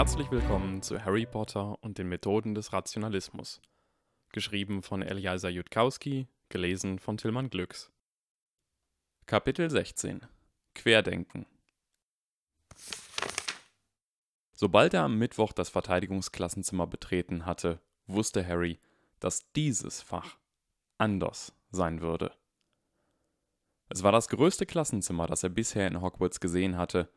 Herzlich willkommen zu Harry Potter und den Methoden des Rationalismus. Geschrieben von Eliasa Jutkowski, gelesen von Tillmann Glücks. Kapitel 16 Querdenken Sobald er am Mittwoch das Verteidigungsklassenzimmer betreten hatte, wusste Harry, dass dieses Fach anders sein würde. Es war das größte Klassenzimmer, das er bisher in Hogwarts gesehen hatte,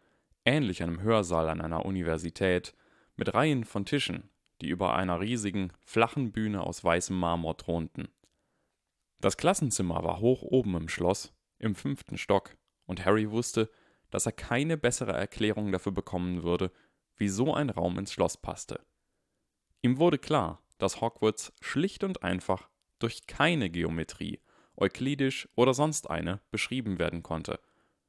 ähnlich einem Hörsaal an einer Universität, mit Reihen von Tischen, die über einer riesigen, flachen Bühne aus weißem Marmor thronten. Das Klassenzimmer war hoch oben im Schloss, im fünften Stock, und Harry wusste, dass er keine bessere Erklärung dafür bekommen würde, wie so ein Raum ins Schloss passte. Ihm wurde klar, dass Hogwarts schlicht und einfach durch keine Geometrie, euklidisch oder sonst eine, beschrieben werden konnte.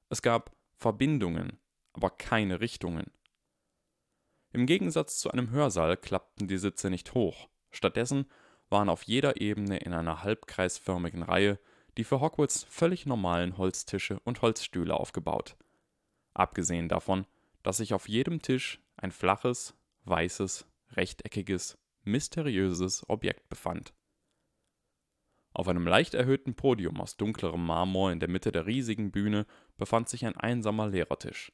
Es gab Verbindungen, aber keine Richtungen. Im Gegensatz zu einem Hörsaal klappten die Sitze nicht hoch, stattdessen waren auf jeder Ebene in einer halbkreisförmigen Reihe die für Hogwarts völlig normalen Holztische und Holzstühle aufgebaut. Abgesehen davon, dass sich auf jedem Tisch ein flaches, weißes, rechteckiges, mysteriöses Objekt befand. Auf einem leicht erhöhten Podium aus dunklerem Marmor in der Mitte der riesigen Bühne befand sich ein einsamer Lehrertisch.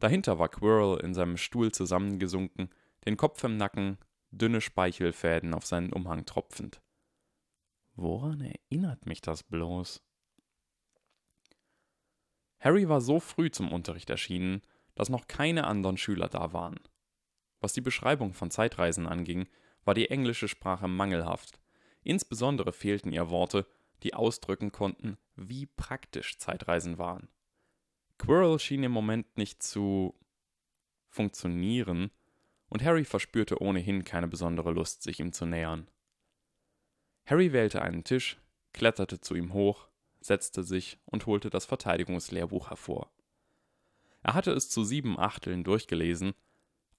Dahinter war Quirrell in seinem Stuhl zusammengesunken, den Kopf im Nacken, dünne Speichelfäden auf seinen Umhang tropfend. Woran erinnert mich das bloß? Harry war so früh zum Unterricht erschienen, dass noch keine anderen Schüler da waren. Was die Beschreibung von Zeitreisen anging, war die englische Sprache mangelhaft. Insbesondere fehlten ihr Worte, die ausdrücken konnten, wie praktisch Zeitreisen waren. Quirrell schien im Moment nicht zu funktionieren, und Harry verspürte ohnehin keine besondere Lust, sich ihm zu nähern. Harry wählte einen Tisch, kletterte zu ihm hoch, setzte sich und holte das Verteidigungslehrbuch hervor. Er hatte es zu sieben Achteln durchgelesen.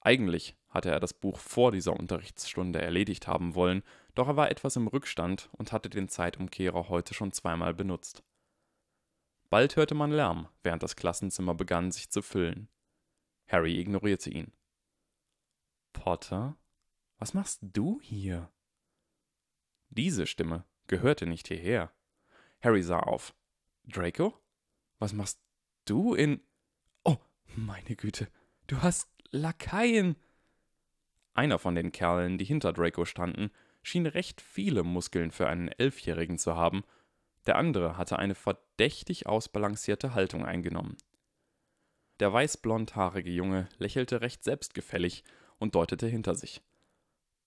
Eigentlich hatte er das Buch vor dieser Unterrichtsstunde erledigt haben wollen, doch er war etwas im Rückstand und hatte den Zeitumkehrer heute schon zweimal benutzt. Bald hörte man Lärm, während das Klassenzimmer begann sich zu füllen. Harry ignorierte ihn. Potter? Was machst du hier? Diese Stimme gehörte nicht hierher. Harry sah auf. Draco? Was machst du in. Oh, meine Güte, du hast Lakaien. Einer von den Kerlen, die hinter Draco standen, schien recht viele Muskeln für einen Elfjährigen zu haben der andere hatte eine verdächtig ausbalancierte Haltung eingenommen. Der weißblondhaarige Junge lächelte recht selbstgefällig und deutete hinter sich.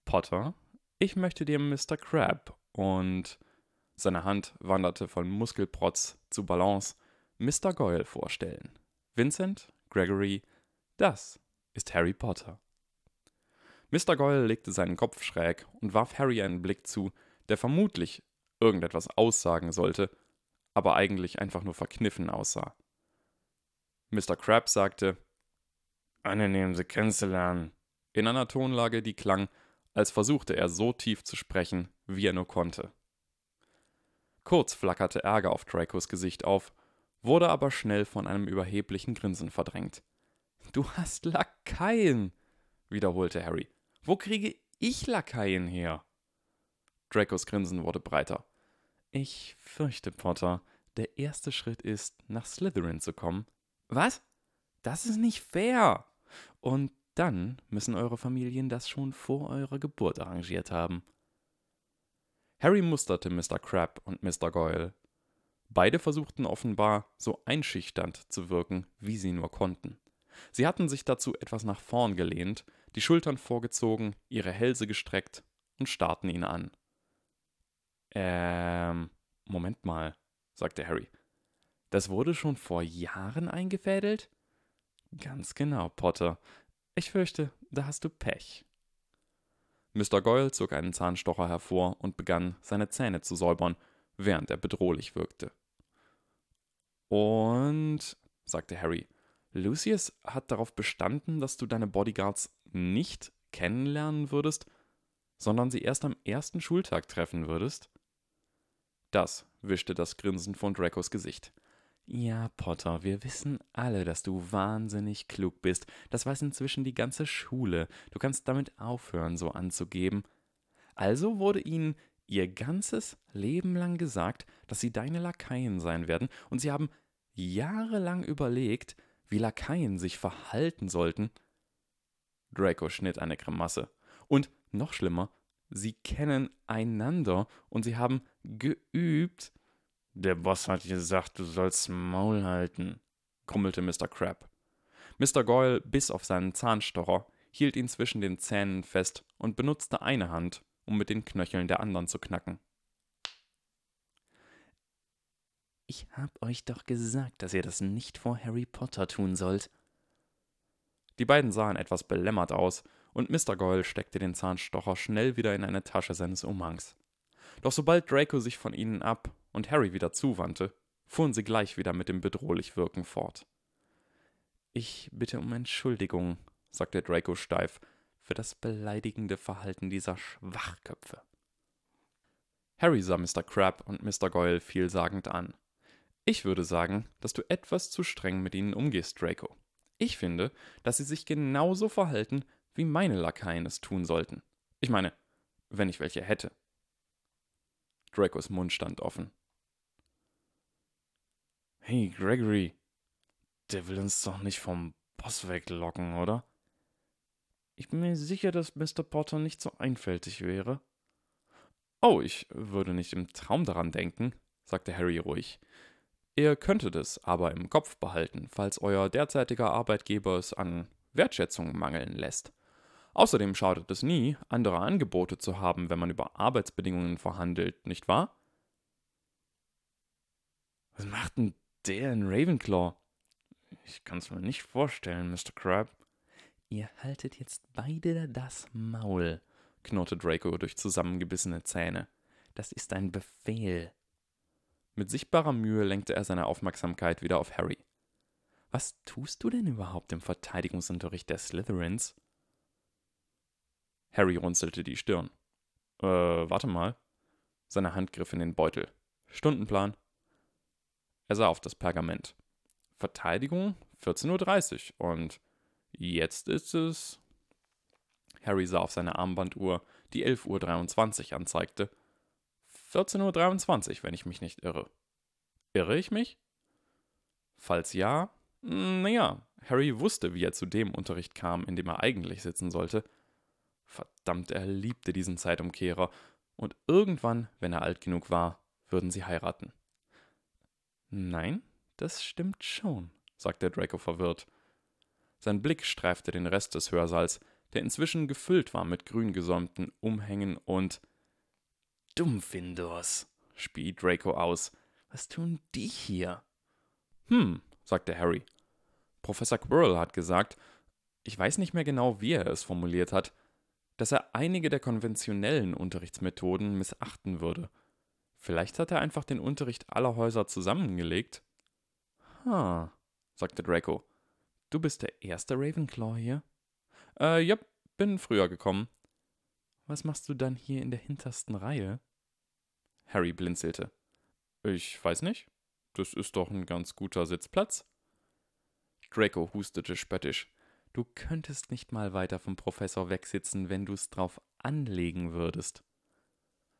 Potter, ich möchte dir Mr. Crab und seine Hand wanderte von Muskelprotz zu Balance Mr. Goyle vorstellen. Vincent, Gregory, das ist Harry Potter. Mr. Goyle legte seinen Kopf schräg und warf Harry einen Blick zu, der vermutlich irgendetwas aussagen sollte, aber eigentlich einfach nur verkniffen aussah. Mr. Krabs sagte, angenehm, Sie kennenzulernen, in einer Tonlage, die klang, als versuchte er so tief zu sprechen, wie er nur konnte. Kurz flackerte Ärger auf Dracos Gesicht auf, wurde aber schnell von einem überheblichen Grinsen verdrängt. Du hast Lakaien, wiederholte Harry. Wo kriege ich Lakaien her? Dracos Grinsen wurde breiter. Ich fürchte, Potter, der erste Schritt ist, nach Slytherin zu kommen. Was? Das ist nicht fair. Und dann müssen eure Familien das schon vor eurer Geburt arrangiert haben. Harry musterte Mr. Crab und Mr. Goyle. Beide versuchten offenbar, so einschüchternd zu wirken, wie sie nur konnten. Sie hatten sich dazu etwas nach vorn gelehnt, die Schultern vorgezogen, ihre Hälse gestreckt und starrten ihn an. Ähm, Moment mal, sagte Harry. Das wurde schon vor Jahren eingefädelt? Ganz genau, Potter. Ich fürchte, da hast du Pech. Mr. Goyle zog einen Zahnstocher hervor und begann, seine Zähne zu säubern, während er bedrohlich wirkte. Und, sagte Harry, Lucius hat darauf bestanden, dass du deine Bodyguards nicht kennenlernen würdest, sondern sie erst am ersten Schultag treffen würdest? Das wischte das Grinsen von Dracos Gesicht. Ja, Potter, wir wissen alle, dass du wahnsinnig klug bist. Das weiß inzwischen die ganze Schule. Du kannst damit aufhören, so anzugeben. Also wurde ihnen ihr ganzes Leben lang gesagt, dass sie deine Lakaien sein werden, und sie haben jahrelang überlegt, wie Lakaien sich verhalten sollten. Draco schnitt eine Grimasse. Und noch schlimmer, sie kennen einander und sie haben geübt. Der Boss hat gesagt, du sollst Maul halten, grummelte Mr. Crab. Mr. Goyle biss auf seinen Zahnstocher, hielt ihn zwischen den Zähnen fest und benutzte eine Hand, um mit den Knöcheln der anderen zu knacken. Ich hab euch doch gesagt, dass ihr das nicht vor Harry Potter tun sollt. Die beiden sahen etwas belämmert aus, und Mr. Goyle steckte den Zahnstocher schnell wieder in eine Tasche seines Umhangs. Doch sobald Draco sich von ihnen ab und Harry wieder zuwandte, fuhren sie gleich wieder mit dem bedrohlich Wirken fort. Ich bitte um Entschuldigung, sagte Draco steif, für das beleidigende Verhalten dieser Schwachköpfe. Harry sah Mr. Crab und Mr. Goyle vielsagend an. Ich würde sagen, dass du etwas zu streng mit ihnen umgehst, Draco. Ich finde, dass sie sich genauso verhalten, wie meine Lakaien es tun sollten. Ich meine, wenn ich welche hätte. Dracos Mund stand offen. Hey, Gregory, der will uns doch nicht vom Boss weglocken, oder? Ich bin mir sicher, dass Mr. Potter nicht so einfältig wäre. Oh, ich würde nicht im Traum daran denken, sagte Harry ruhig. Ihr könntet es aber im Kopf behalten, falls euer derzeitiger Arbeitgeber es an Wertschätzung mangeln lässt. Außerdem schadet es nie, andere Angebote zu haben, wenn man über Arbeitsbedingungen verhandelt, nicht wahr? Was macht denn der in Ravenclaw? Ich kann's mir nicht vorstellen, Mr. Crab. Ihr haltet jetzt beide das Maul, knurrte Draco durch zusammengebissene Zähne. Das ist ein Befehl. Mit sichtbarer Mühe lenkte er seine Aufmerksamkeit wieder auf Harry. Was tust du denn überhaupt im Verteidigungsunterricht der Slytherins? Harry runzelte die Stirn. Äh, warte mal. Seine Hand griff in den Beutel. Stundenplan. Er sah auf das Pergament. Verteidigung 14.30 Uhr und jetzt ist es. Harry sah auf seine Armbanduhr, die 11.23 Uhr anzeigte 14.23 Uhr, wenn ich mich nicht irre. Irre ich mich? Falls ja, hm, naja, Harry wusste, wie er zu dem Unterricht kam, in dem er eigentlich sitzen sollte. Verdammt, er liebte diesen Zeitumkehrer, und irgendwann, wenn er alt genug war, würden sie heiraten. Nein, das stimmt schon, sagte Draco verwirrt. Sein Blick streifte den Rest des Hörsaals, der inzwischen gefüllt war mit grün gesäumten Umhängen und Dummfindors, spie Draco aus. Was tun die hier? Hm, sagte Harry. Professor Quirrell hat gesagt, ich weiß nicht mehr genau, wie er es formuliert hat, dass er einige der konventionellen Unterrichtsmethoden missachten würde. Vielleicht hat er einfach den Unterricht aller Häuser zusammengelegt. Ha, sagte Draco. Du bist der erste Ravenclaw hier? Äh, ja, bin früher gekommen. Was machst du dann hier in der hintersten Reihe? Harry blinzelte. Ich weiß nicht. Das ist doch ein ganz guter Sitzplatz. Draco hustete spöttisch. Du könntest nicht mal weiter vom Professor wegsitzen, wenn du's drauf anlegen würdest.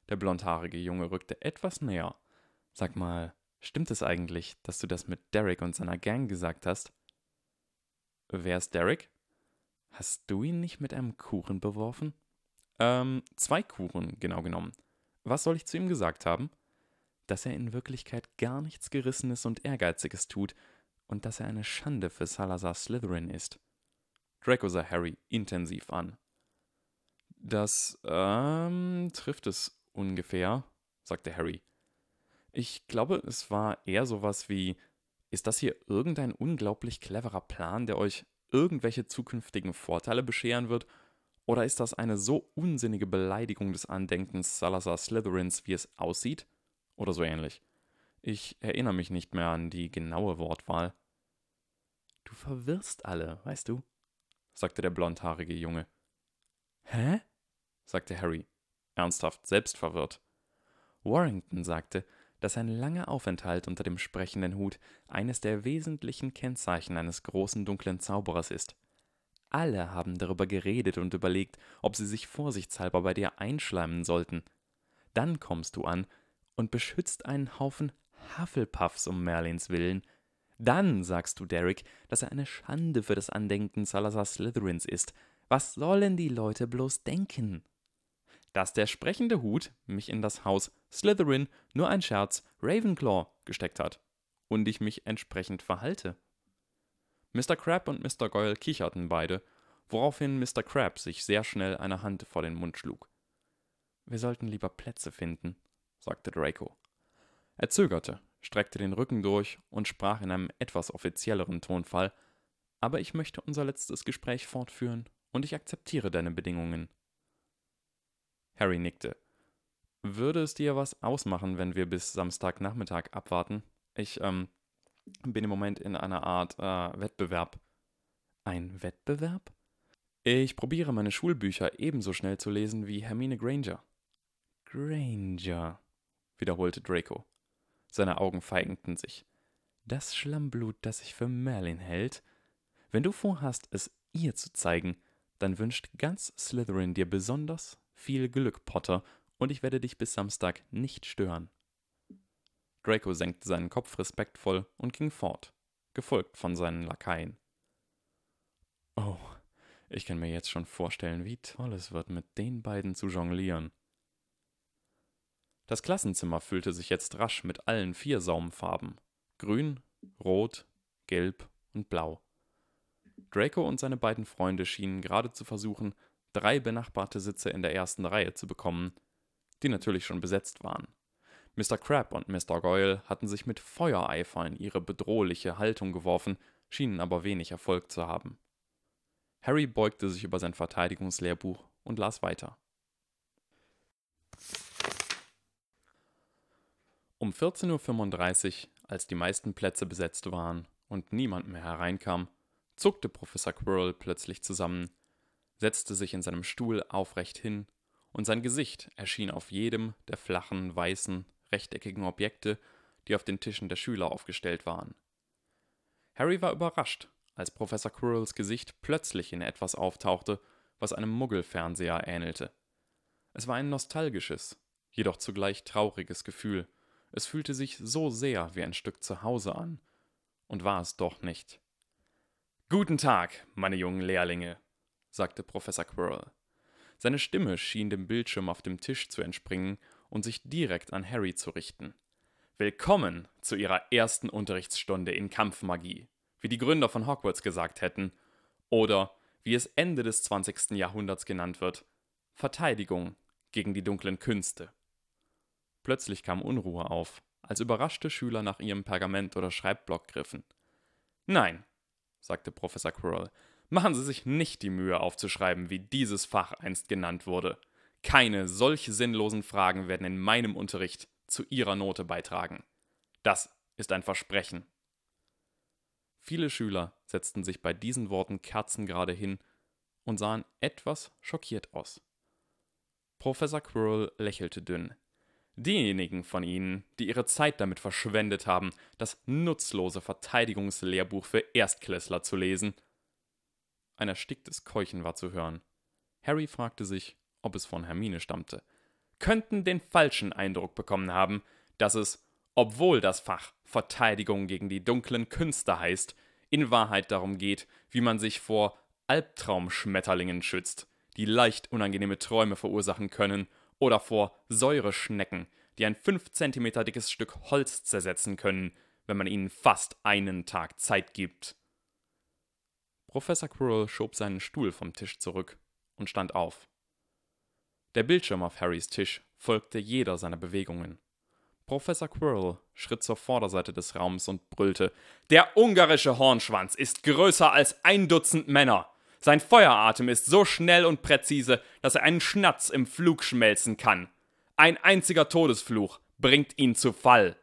Der blondhaarige Junge rückte etwas näher. Sag mal, stimmt es eigentlich, dass du das mit Derek und seiner Gang gesagt hast? Wer ist Derek? Hast du ihn nicht mit einem Kuchen beworfen? Ähm, zwei Kuchen, genau genommen. Was soll ich zu ihm gesagt haben? Dass er in Wirklichkeit gar nichts Gerissenes und Ehrgeiziges tut und dass er eine Schande für Salazar Slytherin ist. Draco sah Harry intensiv an. Das, ähm, trifft es ungefähr, sagte Harry. Ich glaube, es war eher sowas wie, ist das hier irgendein unglaublich cleverer Plan, der euch irgendwelche zukünftigen Vorteile bescheren wird oder ist das eine so unsinnige Beleidigung des Andenkens Salazar Slytherins, wie es aussieht? Oder so ähnlich. Ich erinnere mich nicht mehr an die genaue Wortwahl. Du verwirrst alle, weißt du? Sagte der blondhaarige Junge. Hä? sagte Harry, ernsthaft, selbst verwirrt. Warrington sagte, dass ein langer Aufenthalt unter dem sprechenden Hut eines der wesentlichen Kennzeichen eines großen dunklen Zauberers ist. Alle haben darüber geredet und überlegt, ob sie sich vorsichtshalber bei dir einschleimen sollten. Dann kommst du an und beschützt einen Haufen Hufflepuffs um Merlins Willen. Dann sagst du Derek, dass er eine Schande für das Andenken Salazar Slytherins ist. Was sollen die Leute bloß denken? Dass der sprechende Hut mich in das Haus Slytherin nur ein Scherz Ravenclaw gesteckt hat und ich mich entsprechend verhalte. Mr. Crab und Mr. Goyle kicherten beide, woraufhin Mr. Crab sich sehr schnell eine Hand vor den Mund schlug. Wir sollten lieber Plätze finden, sagte Draco. Er zögerte, streckte den Rücken durch und sprach in einem etwas offizielleren Tonfall, aber ich möchte unser letztes Gespräch fortführen und ich akzeptiere deine Bedingungen. Harry nickte. Würde es dir was ausmachen, wenn wir bis Samstagnachmittag abwarten? Ich, ähm, bin im Moment in einer Art äh, Wettbewerb. Ein Wettbewerb? Ich probiere meine Schulbücher ebenso schnell zu lesen wie Hermine Granger. Granger, wiederholte Draco. Seine Augen feigten sich. Das Schlammblut, das sich für Merlin hält? Wenn du vorhast, es ihr zu zeigen, dann wünscht ganz Slytherin dir besonders viel Glück, Potter, und ich werde dich bis Samstag nicht stören. Draco senkte seinen Kopf respektvoll und ging fort, gefolgt von seinen Lakaien. Oh, ich kann mir jetzt schon vorstellen, wie toll es wird, mit den beiden zu jonglieren. Das Klassenzimmer füllte sich jetzt rasch mit allen vier Saumfarben: Grün, Rot, Gelb und Blau. Draco und seine beiden Freunde schienen gerade zu versuchen, drei benachbarte Sitze in der ersten Reihe zu bekommen, die natürlich schon besetzt waren. Mr. Crab und Mr. Goyle hatten sich mit Feuereifer in ihre bedrohliche Haltung geworfen, schienen aber wenig Erfolg zu haben. Harry beugte sich über sein Verteidigungslehrbuch und las weiter. Um 14.35 Uhr, als die meisten Plätze besetzt waren und niemand mehr hereinkam, zuckte Professor Quirrell plötzlich zusammen, setzte sich in seinem Stuhl aufrecht hin, und sein Gesicht erschien auf jedem der flachen, weißen, rechteckigen Objekte, die auf den Tischen der Schüler aufgestellt waren. Harry war überrascht, als Professor Quirrells Gesicht plötzlich in etwas auftauchte, was einem Muggelfernseher ähnelte. Es war ein nostalgisches, jedoch zugleich trauriges Gefühl. Es fühlte sich so sehr wie ein Stück Zuhause an, und war es doch nicht. Guten Tag, meine jungen Lehrlinge, sagte Professor Quirrell. Seine Stimme schien dem Bildschirm auf dem Tisch zu entspringen und sich direkt an Harry zu richten. Willkommen zu Ihrer ersten Unterrichtsstunde in Kampfmagie, wie die Gründer von Hogwarts gesagt hätten, oder wie es Ende des 20. Jahrhunderts genannt wird, Verteidigung gegen die dunklen Künste. Plötzlich kam Unruhe auf, als überraschte Schüler nach ihrem Pergament oder Schreibblock griffen. Nein, sagte Professor Quirrell, machen Sie sich nicht die Mühe aufzuschreiben, wie dieses Fach einst genannt wurde. Keine solch sinnlosen Fragen werden in meinem Unterricht zu Ihrer Note beitragen. Das ist ein Versprechen. Viele Schüler setzten sich bei diesen Worten kerzengerade hin und sahen etwas schockiert aus. Professor Quirrell lächelte dünn. Diejenigen von Ihnen, die ihre Zeit damit verschwendet haben, das nutzlose Verteidigungslehrbuch für Erstklässler zu lesen. Ein ersticktes Keuchen war zu hören. Harry fragte sich, ob es von Hermine stammte. Könnten den falschen Eindruck bekommen haben, dass es, obwohl das Fach Verteidigung gegen die dunklen Künste heißt, in Wahrheit darum geht, wie man sich vor Albtraumschmetterlingen schützt, die leicht unangenehme Träume verursachen können oder vor Säureschnecken, die ein 5 cm dickes Stück Holz zersetzen können, wenn man ihnen fast einen Tag Zeit gibt. Professor Quirrell schob seinen Stuhl vom Tisch zurück und stand auf. Der Bildschirm auf Harrys Tisch folgte jeder seiner Bewegungen. Professor Quirrell schritt zur Vorderseite des Raums und brüllte: Der ungarische Hornschwanz ist größer als ein Dutzend Männer. Sein Feueratem ist so schnell und präzise, dass er einen Schnatz im Flug schmelzen kann. Ein einziger Todesfluch bringt ihn zu Fall.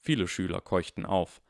Viele Schüler keuchten auf.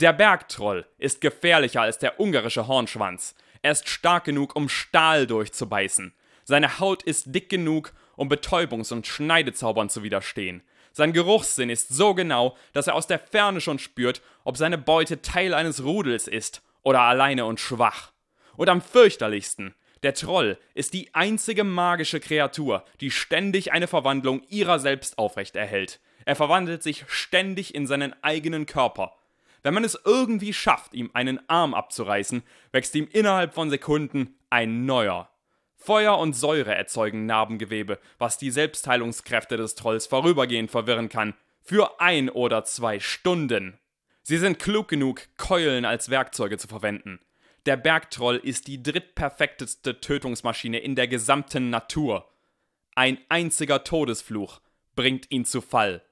Der Bergtroll ist gefährlicher als der ungarische Hornschwanz. Er ist stark genug, um Stahl durchzubeißen. Seine Haut ist dick genug, um Betäubungs- und Schneidezaubern zu widerstehen. Sein Geruchssinn ist so genau, dass er aus der Ferne schon spürt, ob seine Beute Teil eines Rudels ist oder alleine und schwach. Und am fürchterlichsten, der Troll ist die einzige magische Kreatur, die ständig eine Verwandlung ihrer selbst aufrechterhält. Er verwandelt sich ständig in seinen eigenen Körper. Wenn man es irgendwie schafft, ihm einen Arm abzureißen, wächst ihm innerhalb von Sekunden ein neuer. Feuer und Säure erzeugen Narbengewebe, was die Selbstheilungskräfte des Trolls vorübergehend verwirren kann. Für ein oder zwei Stunden. Sie sind klug genug, Keulen als Werkzeuge zu verwenden. Der Bergtroll ist die drittperfekteste Tötungsmaschine in der gesamten Natur. Ein einziger Todesfluch bringt ihn zu Fall.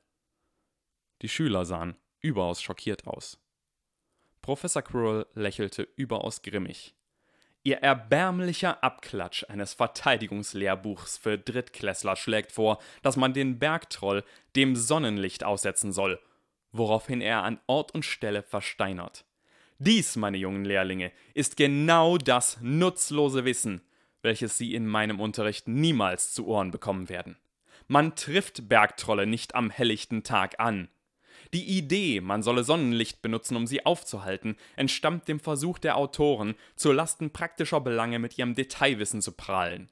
Die Schüler sahen überaus schockiert aus. Professor Quirrell lächelte überaus grimmig. Ihr erbärmlicher Abklatsch eines Verteidigungslehrbuchs für Drittklässler schlägt vor, dass man den Bergtroll dem Sonnenlicht aussetzen soll, woraufhin er an Ort und Stelle versteinert. Dies, meine jungen Lehrlinge, ist genau das nutzlose Wissen, welches Sie in meinem Unterricht niemals zu Ohren bekommen werden. Man trifft Bergtrolle nicht am helllichten Tag an. Die Idee, man solle Sonnenlicht benutzen, um sie aufzuhalten, entstammt dem Versuch der Autoren, zu Lasten praktischer Belange mit ihrem Detailwissen zu prahlen.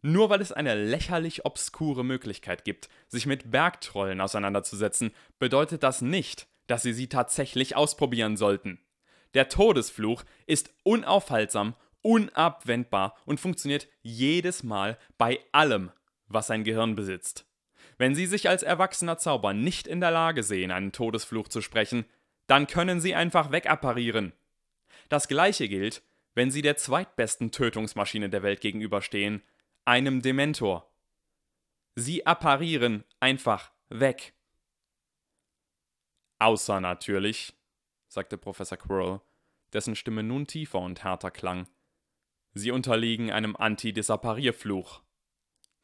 Nur weil es eine lächerlich obskure Möglichkeit gibt, sich mit Bergtrollen auseinanderzusetzen, bedeutet das nicht, dass sie sie tatsächlich ausprobieren sollten. Der Todesfluch ist unaufhaltsam, unabwendbar und funktioniert jedes Mal bei allem, was sein Gehirn besitzt. Wenn Sie sich als erwachsener Zauber nicht in der Lage sehen, einen Todesfluch zu sprechen, dann können Sie einfach wegapparieren. Das gleiche gilt, wenn Sie der zweitbesten Tötungsmaschine der Welt gegenüberstehen, einem Dementor. Sie apparieren einfach weg. Außer natürlich, sagte Professor Quirrell, dessen Stimme nun tiefer und härter klang. Sie unterliegen einem Anti-Disapparierfluch.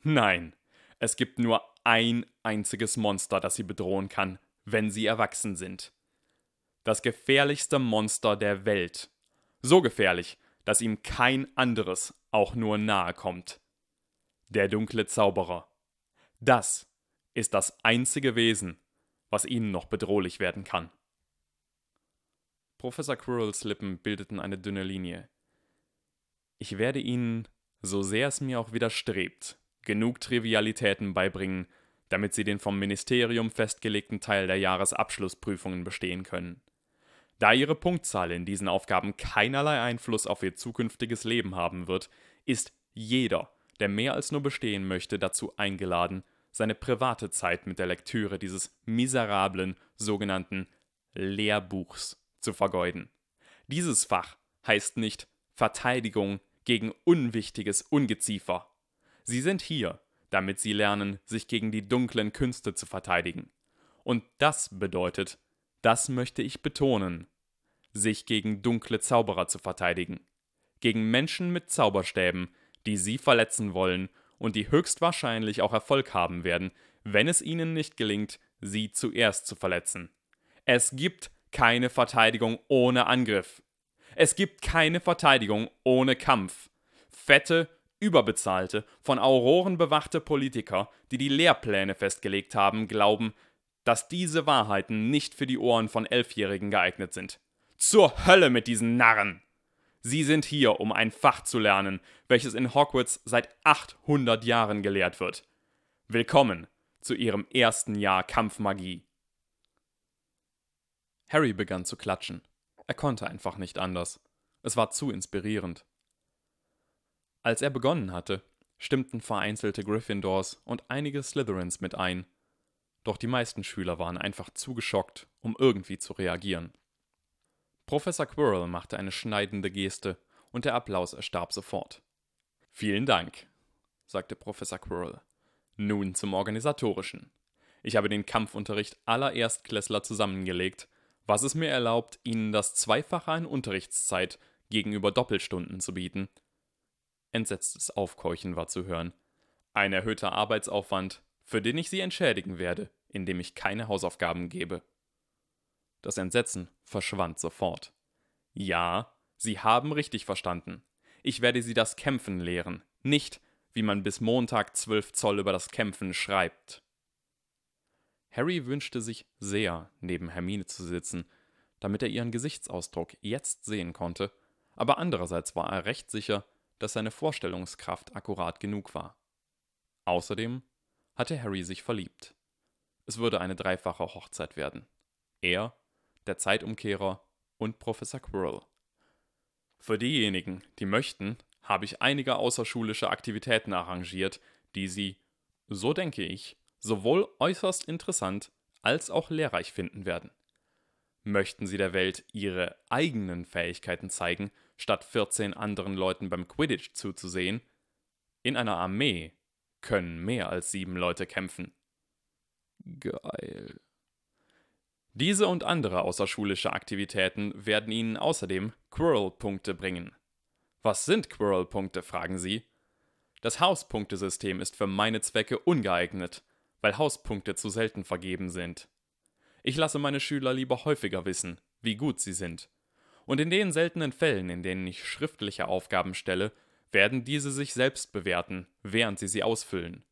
Nein, es gibt nur ein einziges Monster, das sie bedrohen kann, wenn sie erwachsen sind. Das gefährlichste Monster der Welt. So gefährlich, dass ihm kein anderes auch nur nahe kommt. Der dunkle Zauberer. Das ist das einzige Wesen, was ihnen noch bedrohlich werden kann. Professor Quirrells Lippen bildeten eine dünne Linie. Ich werde Ihnen, so sehr es mir auch widerstrebt, genug Trivialitäten beibringen, damit sie den vom Ministerium festgelegten Teil der Jahresabschlussprüfungen bestehen können. Da ihre Punktzahl in diesen Aufgaben keinerlei Einfluss auf ihr zukünftiges Leben haben wird, ist jeder, der mehr als nur bestehen möchte, dazu eingeladen, seine private Zeit mit der Lektüre dieses miserablen sogenannten Lehrbuchs zu vergeuden. Dieses Fach heißt nicht Verteidigung gegen unwichtiges Ungeziefer, Sie sind hier, damit sie lernen, sich gegen die dunklen Künste zu verteidigen. Und das bedeutet, das möchte ich betonen, sich gegen dunkle Zauberer zu verteidigen. Gegen Menschen mit Zauberstäben, die sie verletzen wollen und die höchstwahrscheinlich auch Erfolg haben werden, wenn es ihnen nicht gelingt, sie zuerst zu verletzen. Es gibt keine Verteidigung ohne Angriff. Es gibt keine Verteidigung ohne Kampf. Fette, Überbezahlte, von Auroren bewachte Politiker, die die Lehrpläne festgelegt haben, glauben, dass diese Wahrheiten nicht für die Ohren von Elfjährigen geeignet sind. Zur Hölle mit diesen Narren! Sie sind hier, um ein Fach zu lernen, welches in Hogwarts seit 800 Jahren gelehrt wird. Willkommen zu Ihrem ersten Jahr Kampfmagie. Harry begann zu klatschen. Er konnte einfach nicht anders. Es war zu inspirierend. Als er begonnen hatte, stimmten vereinzelte Gryffindors und einige Slytherins mit ein, doch die meisten Schüler waren einfach zu geschockt, um irgendwie zu reagieren. Professor Quirrell machte eine schneidende Geste und der Applaus erstarb sofort. Vielen Dank, sagte Professor Quirrell. Nun zum Organisatorischen. Ich habe den Kampfunterricht aller Erstklässler zusammengelegt, was es mir erlaubt, Ihnen das Zweifache an Unterrichtszeit gegenüber Doppelstunden zu bieten Entsetztes Aufkeuchen war zu hören. Ein erhöhter Arbeitsaufwand, für den ich Sie entschädigen werde, indem ich keine Hausaufgaben gebe. Das Entsetzen verschwand sofort. Ja, Sie haben richtig verstanden. Ich werde Sie das Kämpfen lehren, nicht wie man bis Montag zwölf Zoll über das Kämpfen schreibt. Harry wünschte sich sehr, neben Hermine zu sitzen, damit er ihren Gesichtsausdruck jetzt sehen konnte, aber andererseits war er recht sicher, dass seine Vorstellungskraft akkurat genug war. Außerdem hatte Harry sich verliebt. Es würde eine dreifache Hochzeit werden. Er, der Zeitumkehrer und Professor Quirrell. Für diejenigen, die möchten, habe ich einige außerschulische Aktivitäten arrangiert, die Sie, so denke ich, sowohl äußerst interessant als auch lehrreich finden werden. Möchten Sie der Welt Ihre eigenen Fähigkeiten zeigen, statt 14 anderen Leuten beim Quidditch zuzusehen? In einer Armee können mehr als sieben Leute kämpfen. Geil. Diese und andere außerschulische Aktivitäten werden Ihnen außerdem Quirrell-Punkte bringen. Was sind Quirrell-Punkte, fragen Sie? Das Hauspunktesystem ist für meine Zwecke ungeeignet, weil Hauspunkte zu selten vergeben sind. Ich lasse meine Schüler lieber häufiger wissen, wie gut sie sind. Und in den seltenen Fällen, in denen ich schriftliche Aufgaben stelle, werden diese sich selbst bewerten, während sie sie ausfüllen.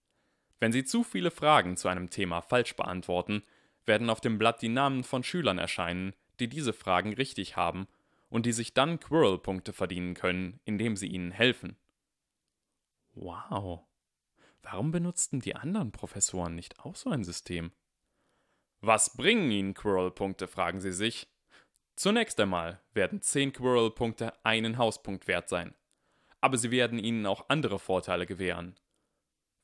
Wenn Sie zu viele Fragen zu einem Thema falsch beantworten, werden auf dem Blatt die Namen von Schülern erscheinen, die diese Fragen richtig haben und die sich dann Quirrell-Punkte verdienen können, indem sie ihnen helfen. Wow. Warum benutzten die anderen Professoren nicht auch so ein System? Was bringen Ihnen Quirrell-Punkte, fragen Sie sich. Zunächst einmal werden 10 Quirrell-Punkte einen Hauspunkt wert sein. Aber sie werden Ihnen auch andere Vorteile gewähren.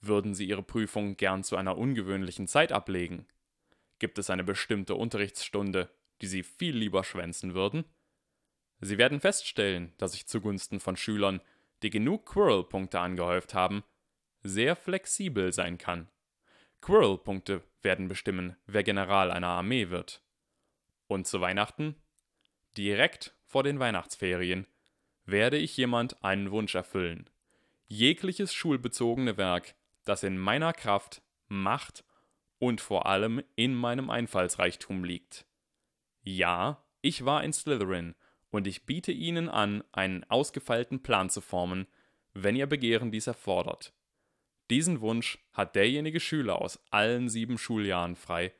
Würden Sie Ihre Prüfung gern zu einer ungewöhnlichen Zeit ablegen? Gibt es eine bestimmte Unterrichtsstunde, die Sie viel lieber schwänzen würden? Sie werden feststellen, dass ich zugunsten von Schülern, die genug Quirrell-Punkte angehäuft haben, sehr flexibel sein kann. Quirrell-Punkte werden bestimmen, wer General einer Armee wird. Und zu Weihnachten? Direkt vor den Weihnachtsferien werde ich jemand einen Wunsch erfüllen. Jegliches schulbezogene Werk, das in meiner Kraft, Macht und vor allem in meinem Einfallsreichtum liegt. Ja, ich war in Slytherin und ich biete Ihnen an, einen ausgefeilten Plan zu formen, wenn Ihr Begehren dies erfordert. Diesen Wunsch hat derjenige Schüler aus allen sieben Schuljahren frei,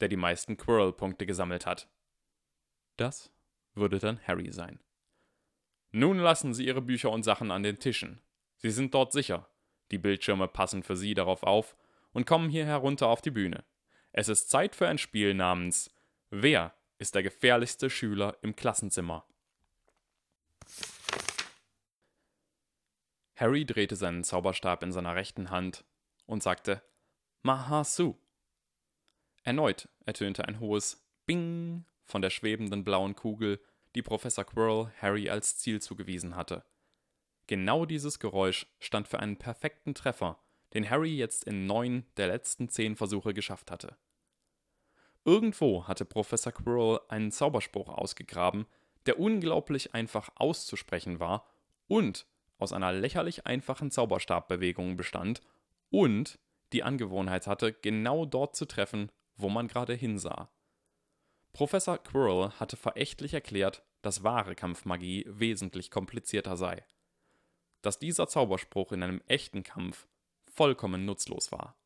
der die meisten Quirrell-Punkte gesammelt hat. Das würde dann Harry sein. Nun lassen Sie Ihre Bücher und Sachen an den Tischen. Sie sind dort sicher. Die Bildschirme passen für Sie darauf auf und kommen hier herunter auf die Bühne. Es ist Zeit für ein Spiel namens Wer ist der gefährlichste Schüler im Klassenzimmer? Harry drehte seinen Zauberstab in seiner rechten Hand und sagte Mahasu. Erneut ertönte ein hohes Bing von der schwebenden blauen Kugel, die Professor Quirrell Harry als Ziel zugewiesen hatte. Genau dieses Geräusch stand für einen perfekten Treffer, den Harry jetzt in neun der letzten zehn Versuche geschafft hatte. Irgendwo hatte Professor Quirrell einen Zauberspruch ausgegraben, der unglaublich einfach auszusprechen war und aus einer lächerlich einfachen Zauberstabbewegung bestand und die Angewohnheit hatte, genau dort zu treffen, wo man gerade hinsah. Professor Quirrell hatte verächtlich erklärt, dass wahre Kampfmagie wesentlich komplizierter sei. Dass dieser Zauberspruch in einem echten Kampf vollkommen nutzlos war.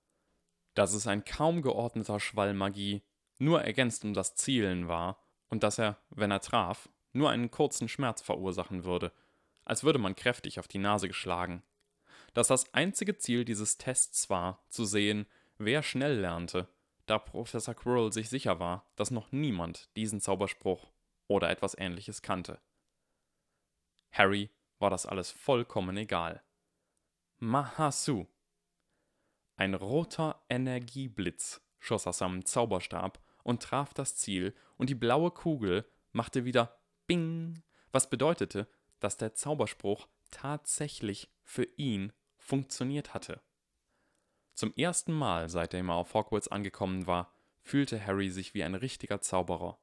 Dass es ein kaum geordneter Schwall Magie, nur ergänzt um das Zielen war und dass er, wenn er traf, nur einen kurzen Schmerz verursachen würde – als würde man kräftig auf die Nase geschlagen. Dass das einzige Ziel dieses Tests war, zu sehen, wer schnell lernte, da Professor Quirrell sich sicher war, dass noch niemand diesen Zauberspruch oder etwas ähnliches kannte. Harry war das alles vollkommen egal. Mahasu. Ein roter Energieblitz schoss aus seinem Zauberstab und traf das Ziel, und die blaue Kugel machte wieder Bing, was bedeutete, dass der Zauberspruch tatsächlich für ihn funktioniert hatte. Zum ersten Mal, seitdem er auf Hogwarts angekommen war, fühlte Harry sich wie ein richtiger Zauberer.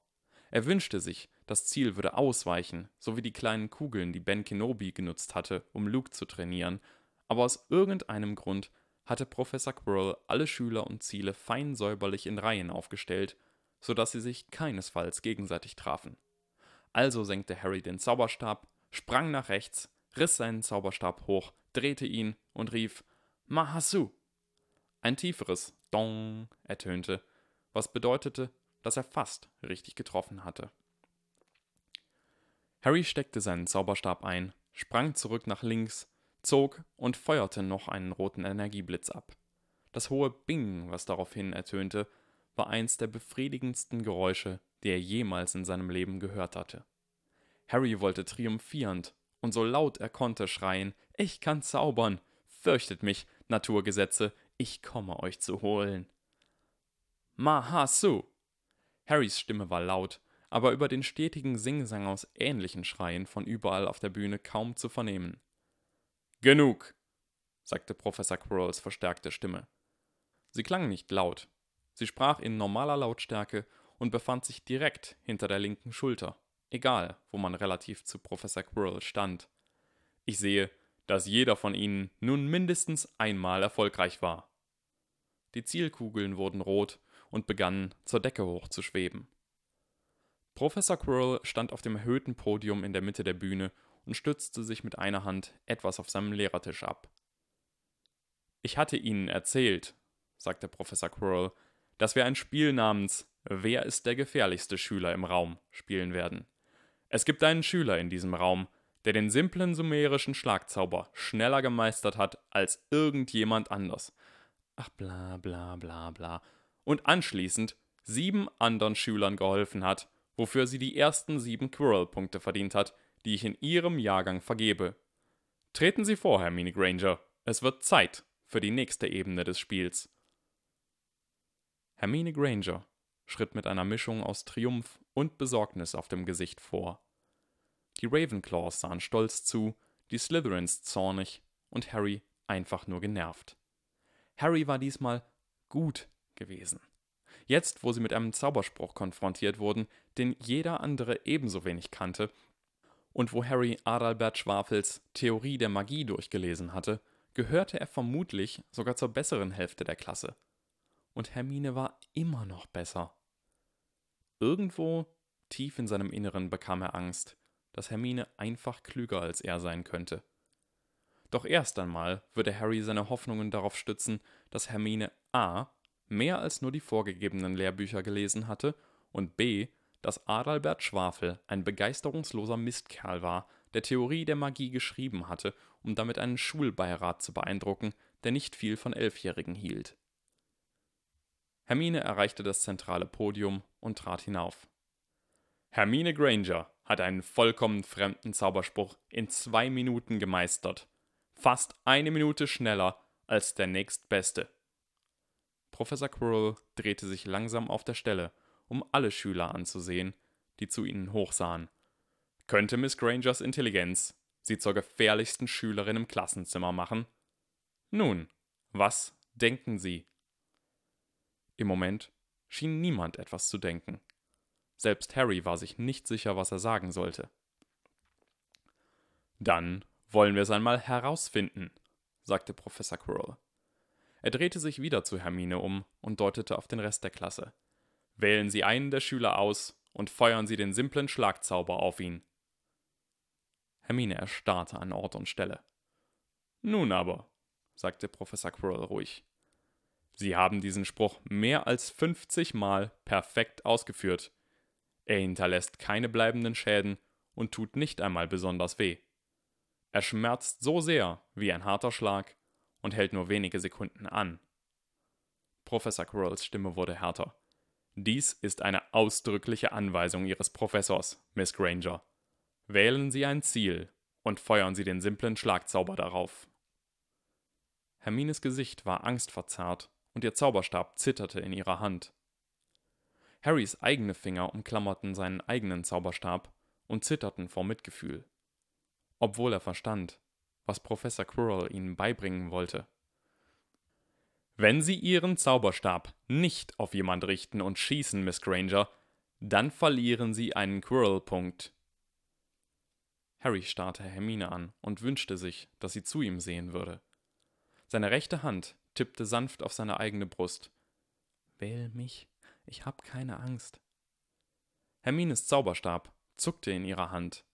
Er wünschte sich, das Ziel würde ausweichen, so wie die kleinen Kugeln, die Ben Kenobi genutzt hatte, um Luke zu trainieren, aber aus irgendeinem Grund hatte Professor Quirrell alle Schüler und Ziele fein säuberlich in Reihen aufgestellt, so dass sie sich keinesfalls gegenseitig trafen. Also senkte Harry den Zauberstab, sprang nach rechts, riss seinen Zauberstab hoch, drehte ihn und rief Mahasu. Ein tieferes Dong ertönte, was bedeutete, dass er fast richtig getroffen hatte. Harry steckte seinen Zauberstab ein, sprang zurück nach links, zog und feuerte noch einen roten Energieblitz ab. Das hohe Bing, was daraufhin ertönte, war eins der befriedigendsten Geräusche, die er jemals in seinem Leben gehört hatte. Harry wollte triumphierend und so laut er konnte schreien: Ich kann zaubern! Fürchtet mich, Naturgesetze, ich komme euch zu holen. Mahasu! Harrys Stimme war laut, aber über den stetigen Singsang aus ähnlichen Schreien von überall auf der Bühne kaum zu vernehmen. Genug, sagte Professor Quirrells verstärkte Stimme. Sie klang nicht laut. Sie sprach in normaler Lautstärke und befand sich direkt hinter der linken Schulter, egal, wo man relativ zu Professor Quirrell stand. Ich sehe, dass jeder von ihnen nun mindestens einmal erfolgreich war. Die Zielkugeln wurden rot und begannen zur Decke hochzuschweben. Professor Quirrell stand auf dem erhöhten Podium in der Mitte der Bühne und stützte sich mit einer Hand etwas auf seinem Lehrertisch ab. Ich hatte Ihnen erzählt, sagte Professor Quirrell, dass wir ein Spiel namens Wer ist der gefährlichste Schüler im Raum spielen werden. Es gibt einen Schüler in diesem Raum, der den simplen sumerischen Schlagzauber schneller gemeistert hat als irgendjemand anders. Ach bla bla bla bla. Und anschließend sieben anderen Schülern geholfen hat, wofür sie die ersten sieben Quirrell-Punkte verdient hat, die ich in ihrem Jahrgang vergebe. Treten Sie vor, Hermine Granger. Es wird Zeit für die nächste Ebene des Spiels. Hermine Granger schritt mit einer Mischung aus Triumph und Besorgnis auf dem Gesicht vor. Die Ravenclaws sahen stolz zu, die Slytherins zornig und Harry einfach nur genervt. Harry war diesmal gut gewesen. Jetzt, wo sie mit einem Zauberspruch konfrontiert wurden, den jeder andere ebenso wenig kannte, und wo Harry Adalbert Schwafels Theorie der Magie durchgelesen hatte, gehörte er vermutlich sogar zur besseren Hälfte der Klasse und Hermine war immer noch besser. Irgendwo tief in seinem Inneren bekam er Angst, dass Hermine einfach klüger als er sein könnte. Doch erst einmal würde Harry seine Hoffnungen darauf stützen, dass Hermine a. mehr als nur die vorgegebenen Lehrbücher gelesen hatte und b. dass Adalbert Schwafel ein begeisterungsloser Mistkerl war, der Theorie der Magie geschrieben hatte, um damit einen Schulbeirat zu beeindrucken, der nicht viel von Elfjährigen hielt. Hermine erreichte das zentrale Podium und trat hinauf. Hermine Granger hat einen vollkommen fremden Zauberspruch in zwei Minuten gemeistert. Fast eine Minute schneller als der nächstbeste. Professor Quirrell drehte sich langsam auf der Stelle, um alle Schüler anzusehen, die zu ihnen hochsahen. Könnte Miss Grangers Intelligenz sie zur gefährlichsten Schülerin im Klassenzimmer machen? Nun, was denken Sie? Im Moment schien niemand etwas zu denken. Selbst Harry war sich nicht sicher, was er sagen sollte. Dann wollen wir es einmal herausfinden, sagte Professor Quirrell. Er drehte sich wieder zu Hermine um und deutete auf den Rest der Klasse. Wählen Sie einen der Schüler aus und feuern Sie den simplen Schlagzauber auf ihn. Hermine erstarrte an Ort und Stelle. Nun aber, sagte Professor Quirrell ruhig. Sie haben diesen Spruch mehr als 50 Mal perfekt ausgeführt. Er hinterlässt keine bleibenden Schäden und tut nicht einmal besonders weh. Er schmerzt so sehr wie ein harter Schlag und hält nur wenige Sekunden an. Professor Quirrells Stimme wurde härter. Dies ist eine ausdrückliche Anweisung Ihres Professors, Miss Granger. Wählen Sie ein Ziel und feuern Sie den simplen Schlagzauber darauf. Hermines Gesicht war angstverzerrt und ihr Zauberstab zitterte in ihrer Hand. Harrys eigene Finger umklammerten seinen eigenen Zauberstab und zitterten vor Mitgefühl. Obwohl er verstand, was Professor Quirrell ihnen beibringen wollte. Wenn Sie Ihren Zauberstab nicht auf jemand richten und schießen, Miss Granger, dann verlieren Sie einen Quirrell-Punkt. Harry starrte Hermine an und wünschte sich, dass sie zu ihm sehen würde. Seine rechte Hand tippte sanft auf seine eigene Brust. Wähl mich, ich hab keine Angst. Hermines Zauberstab zuckte in ihrer Hand.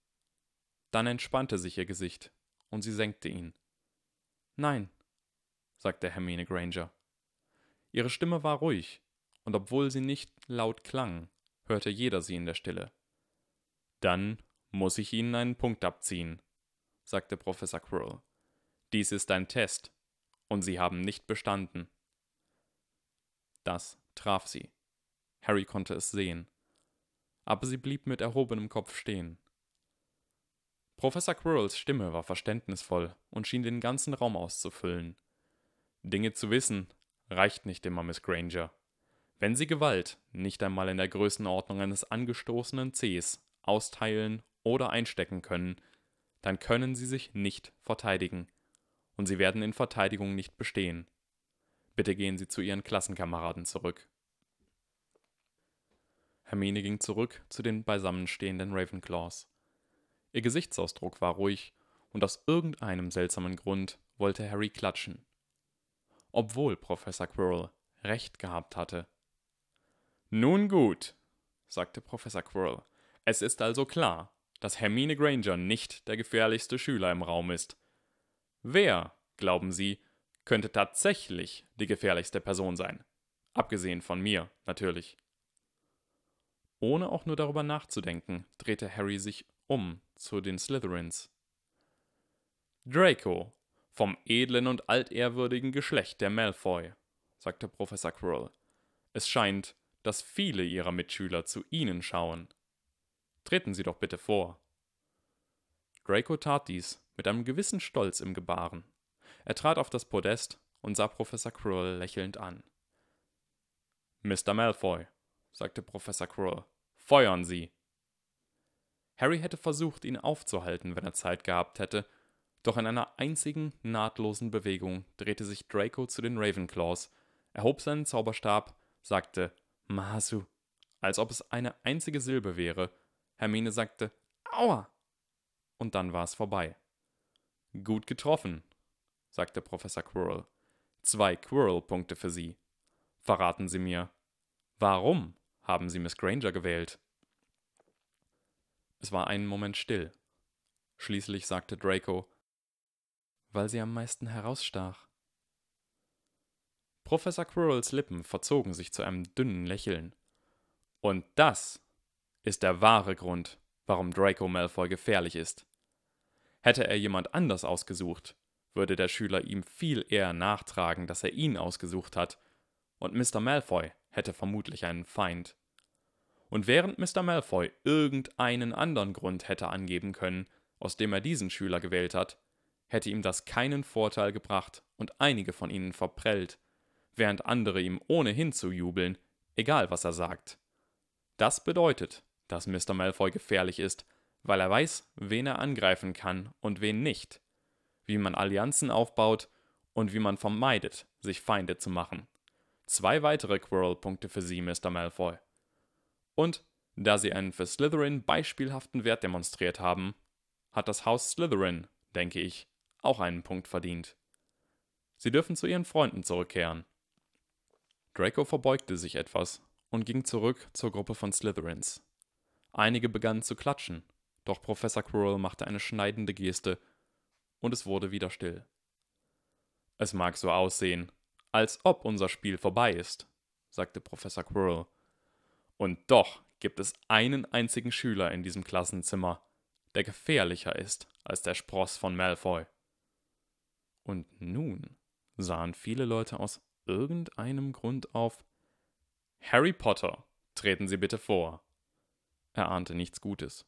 Dann entspannte sich ihr Gesicht und sie senkte ihn. Nein, sagte Hermine Granger. Ihre Stimme war ruhig und obwohl sie nicht laut klang, hörte jeder sie in der Stille. Dann muss ich Ihnen einen Punkt abziehen, sagte Professor Quirrell. Dies ist ein Test, und Sie haben nicht bestanden. Das traf sie. Harry konnte es sehen. Aber sie blieb mit erhobenem Kopf stehen. Professor Quirrells Stimme war verständnisvoll und schien den ganzen Raum auszufüllen. Dinge zu wissen reicht nicht immer, Miss Granger. Wenn Sie Gewalt nicht einmal in der Größenordnung eines angestoßenen Cs austeilen oder einstecken können, dann können Sie sich nicht verteidigen. Und Sie werden in Verteidigung nicht bestehen. Bitte gehen Sie zu Ihren Klassenkameraden zurück. Hermine ging zurück zu den beisammenstehenden Ravenclaws. Ihr Gesichtsausdruck war ruhig, und aus irgendeinem seltsamen Grund wollte Harry klatschen. Obwohl Professor Quirrell recht gehabt hatte. Nun gut, sagte Professor Quirrell. Es ist also klar, dass Hermine Granger nicht der gefährlichste Schüler im Raum ist. Wer, glauben Sie, könnte tatsächlich die gefährlichste Person sein? Abgesehen von mir, natürlich. Ohne auch nur darüber nachzudenken, drehte Harry sich um zu den Slytherins. Draco, vom edlen und altehrwürdigen Geschlecht der Malfoy, sagte Professor Quirrell. Es scheint, dass viele Ihrer Mitschüler zu Ihnen schauen. Treten Sie doch bitte vor. Draco tat dies mit einem gewissen Stolz im Gebaren. Er trat auf das Podest und sah Professor Quirrell lächelnd an. Mr. Malfoy, sagte Professor Quirrell. Feuern Sie! Harry hätte versucht, ihn aufzuhalten, wenn er Zeit gehabt hätte, doch in einer einzigen nahtlosen Bewegung drehte sich Draco zu den Ravenclaws, erhob seinen Zauberstab, sagte Masu, als ob es eine einzige Silbe wäre. Hermine sagte Aua! Und dann war es vorbei. Gut getroffen, sagte Professor Quirrell. Zwei Quirrell-Punkte für Sie. Verraten Sie mir, warum haben Sie Miss Granger gewählt? Es war einen Moment still. Schließlich sagte Draco, weil sie am meisten herausstach. Professor Quirrells Lippen verzogen sich zu einem dünnen Lächeln. Und das ist der wahre Grund, warum Draco Malfoy gefährlich ist. Hätte er jemand anders ausgesucht, würde der Schüler ihm viel eher nachtragen, dass er ihn ausgesucht hat, und Mr. Malfoy hätte vermutlich einen Feind. Und während Mr. Malfoy irgendeinen anderen Grund hätte angeben können, aus dem er diesen Schüler gewählt hat, hätte ihm das keinen Vorteil gebracht und einige von ihnen verprellt, während andere ihm ohnehin zu jubeln, egal was er sagt. Das bedeutet, dass Mr. Malfoy gefährlich ist, weil er weiß, wen er angreifen kann und wen nicht, wie man Allianzen aufbaut und wie man vermeidet, sich Feinde zu machen. Zwei weitere Quirrell-Punkte für Sie, Mr. Malfoy. Und da sie einen für Slytherin beispielhaften Wert demonstriert haben, hat das Haus Slytherin, denke ich, auch einen Punkt verdient. Sie dürfen zu ihren Freunden zurückkehren. Draco verbeugte sich etwas und ging zurück zur Gruppe von Slytherins. Einige begannen zu klatschen, doch Professor Quirrell machte eine schneidende Geste und es wurde wieder still. Es mag so aussehen, als ob unser Spiel vorbei ist, sagte Professor Quirrell und doch gibt es einen einzigen Schüler in diesem Klassenzimmer, der gefährlicher ist als der Spross von Malfoy. Und nun sahen viele Leute aus irgendeinem Grund auf Harry Potter, treten Sie bitte vor. Er ahnte nichts Gutes.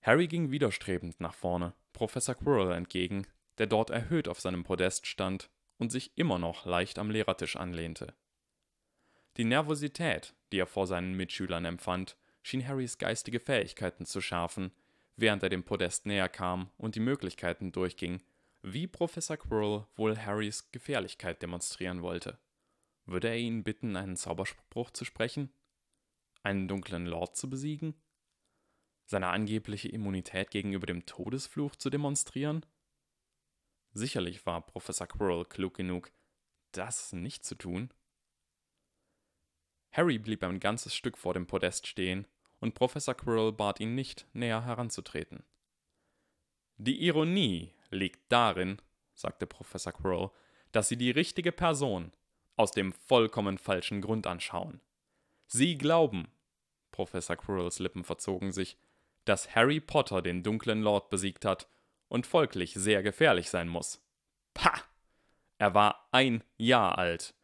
Harry ging widerstrebend nach vorne, Professor Quirrell entgegen, der dort erhöht auf seinem Podest stand und sich immer noch leicht am Lehrertisch anlehnte. Die Nervosität, die er vor seinen Mitschülern empfand, schien Harrys geistige Fähigkeiten zu schärfen, während er dem Podest näher kam und die Möglichkeiten durchging, wie Professor Quirrell wohl Harrys Gefährlichkeit demonstrieren wollte. Würde er ihn bitten, einen Zauberspruch zu sprechen? Einen dunklen Lord zu besiegen? Seine angebliche Immunität gegenüber dem Todesfluch zu demonstrieren? Sicherlich war Professor Quirrell klug genug, das nicht zu tun. Harry blieb ein ganzes Stück vor dem Podest stehen, und Professor Quirrell bat ihn nicht, näher heranzutreten. Die Ironie liegt darin, sagte Professor Quirrell, dass Sie die richtige Person, aus dem vollkommen falschen Grund anschauen. Sie glauben, Professor Quirrells Lippen verzogen sich, dass Harry Potter den dunklen Lord besiegt hat und folglich sehr gefährlich sein muss. Pah! Er war ein Jahr alt.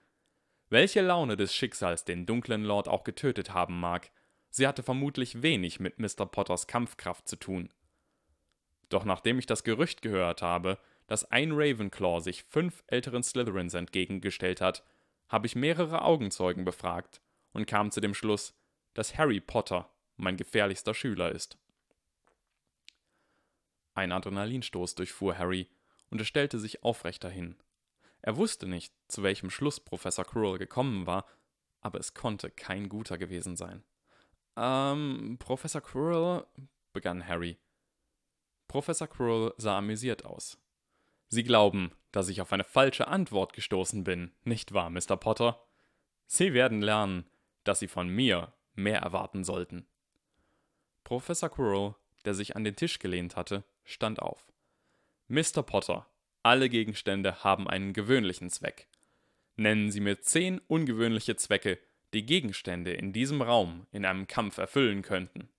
Welche Laune des Schicksals den dunklen Lord auch getötet haben mag, sie hatte vermutlich wenig mit Mr. Potters Kampfkraft zu tun. Doch nachdem ich das Gerücht gehört habe, dass ein Ravenclaw sich fünf älteren Slytherins entgegengestellt hat, habe ich mehrere Augenzeugen befragt und kam zu dem Schluss, dass Harry Potter mein gefährlichster Schüler ist. Ein Adrenalinstoß durchfuhr Harry, und er stellte sich aufrechter hin. Er wusste nicht, zu welchem Schluss Professor Quirrell gekommen war, aber es konnte kein guter gewesen sein. Ähm, Professor Quirrell, begann Harry. Professor Quirrell sah amüsiert aus. Sie glauben, dass ich auf eine falsche Antwort gestoßen bin, nicht wahr, Mr. Potter? Sie werden lernen, dass Sie von mir mehr erwarten sollten. Professor Quirrell, der sich an den Tisch gelehnt hatte, stand auf. Mr. Potter, alle Gegenstände haben einen gewöhnlichen Zweck. Nennen Sie mir zehn ungewöhnliche Zwecke, die Gegenstände in diesem Raum in einem Kampf erfüllen könnten.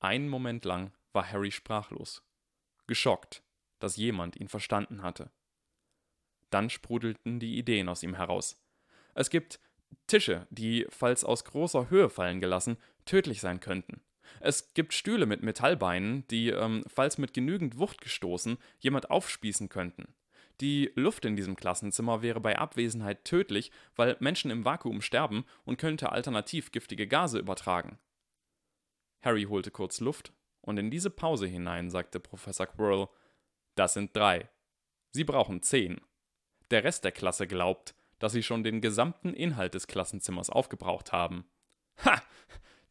Einen Moment lang war Harry sprachlos, geschockt, dass jemand ihn verstanden hatte. Dann sprudelten die Ideen aus ihm heraus. Es gibt Tische, die, falls aus großer Höhe fallen gelassen, tödlich sein könnten. Es gibt Stühle mit Metallbeinen, die, ähm, falls mit genügend Wucht gestoßen, jemand aufspießen könnten. Die Luft in diesem Klassenzimmer wäre bei Abwesenheit tödlich, weil Menschen im Vakuum sterben und könnte alternativ giftige Gase übertragen. Harry holte kurz Luft, und in diese Pause hinein sagte Professor Quirrell: Das sind drei. Sie brauchen zehn. Der Rest der Klasse glaubt, dass sie schon den gesamten Inhalt des Klassenzimmers aufgebraucht haben. Ha!